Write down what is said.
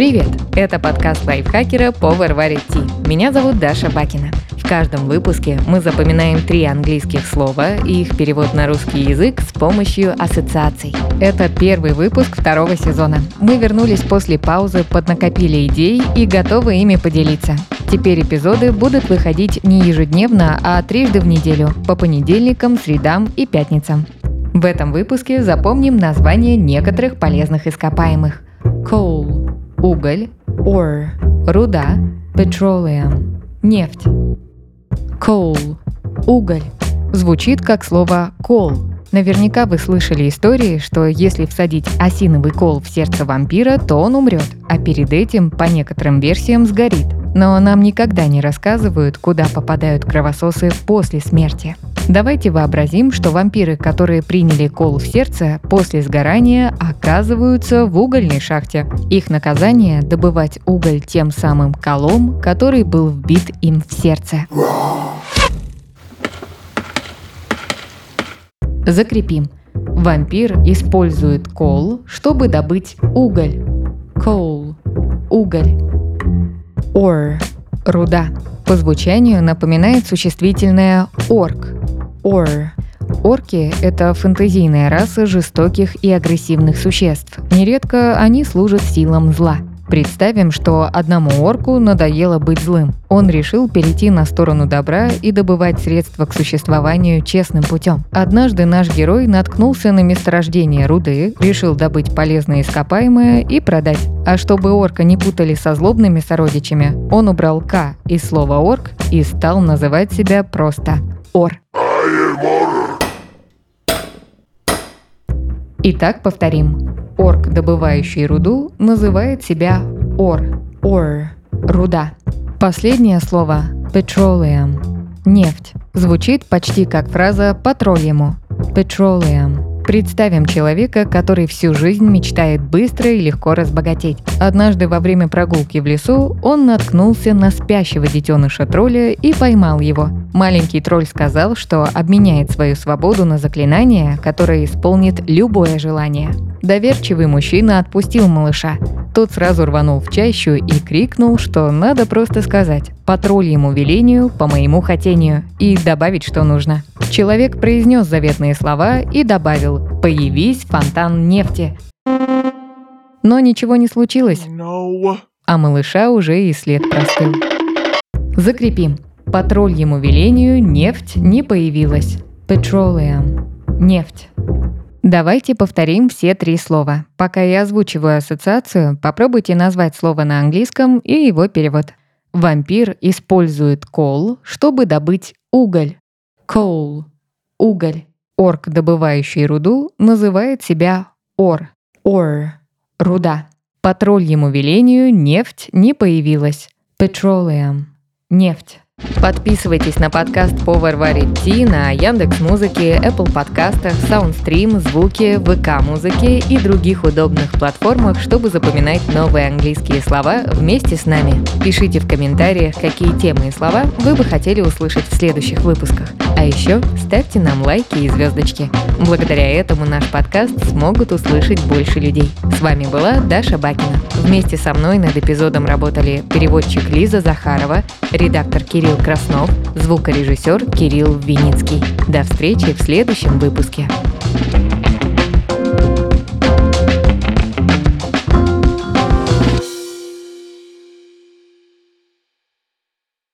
Привет! Это подкаст лайфхакера Power Варит Tea. Меня зовут Даша Бакина. В каждом выпуске мы запоминаем три английских слова и их перевод на русский язык с помощью ассоциаций. Это первый выпуск второго сезона. Мы вернулись после паузы, поднакопили идей и готовы ими поделиться. Теперь эпизоды будут выходить не ежедневно, а трижды в неделю, по понедельникам, средам и пятницам. В этом выпуске запомним название некоторых полезных ископаемых. Coal – уголь, ore – руда, petroleum – нефть. Coal – уголь. Звучит как слово coal. Наверняка вы слышали истории, что если всадить осиновый кол в сердце вампира, то он умрет, а перед этим, по некоторым версиям, сгорит. Но нам никогда не рассказывают, куда попадают кровососы после смерти. Давайте вообразим, что вампиры, которые приняли кол в сердце, после сгорания оказываются в угольной шахте. Их наказание – добывать уголь тем самым колом, который был вбит им в сердце. Закрепим. Вампир использует кол, чтобы добыть уголь. Coal – уголь. Ore – руда. По звучанию напоминает существительное орк, Or. Орки — это фэнтезийная раса жестоких и агрессивных существ. Нередко они служат силам зла. Представим, что одному орку надоело быть злым. Он решил перейти на сторону добра и добывать средства к существованию честным путем. Однажды наш герой наткнулся на месторождение руды, решил добыть полезное ископаемое и продать. А чтобы орка не путали со злобными сородичами, он убрал «к» из слова «орк» и стал называть себя просто «ор». Итак, повторим. Орк, добывающий руду, называет себя ор. Ор. Руда. Последнее слово petroleum. Нефть. Звучит почти как фраза «патрольему». Petroleum. Представим человека, который всю жизнь мечтает быстро и легко разбогатеть. Однажды во время прогулки в лесу он наткнулся на спящего детеныша тролля и поймал его. Маленький тролль сказал, что обменяет свою свободу на заклинание, которое исполнит любое желание. Доверчивый мужчина отпустил малыша. Тот сразу рванул в чащу и крикнул, что надо просто сказать «по тролльему велению, по моему хотению» и добавить, что нужно. Человек произнес заветные слова и добавил «появись фонтан нефти». Но ничего не случилось, а малыша уже и след простыл. Закрепим. По тролльему велению нефть не появилась. Petroleum. Нефть. Давайте повторим все три слова. Пока я озвучиваю ассоциацию, попробуйте назвать слово на английском и его перевод. Вампир использует кол, чтобы добыть уголь. Coal – уголь. Орк, добывающий руду, называет себя ор. Ор – руда. По тролльему велению нефть не появилась. Petroleum – нефть. Подписывайтесь на подкаст Повар варит Ти на Яндекс Музыке, Apple подкастах, Soundstream, Звуки, ВК Музыке и других удобных платформах, чтобы запоминать новые английские слова вместе с нами. Пишите в комментариях, какие темы и слова вы бы хотели услышать в следующих выпусках. А еще ставьте нам лайки и звездочки. Благодаря этому наш подкаст смогут услышать больше людей. С вами была Даша Бакина. Вместе со мной над эпизодом работали переводчик Лиза Захарова, редактор Кирилл Краснов, звукорежиссер Кирилл Виницкий. До встречи в следующем выпуске.